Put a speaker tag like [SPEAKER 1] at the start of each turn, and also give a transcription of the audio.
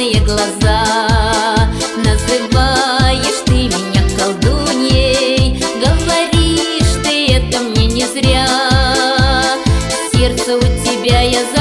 [SPEAKER 1] зеленые глаза. Называешь ты меня колдуньей Говоришь ты это мне не зря. Сердце у тебя я забыла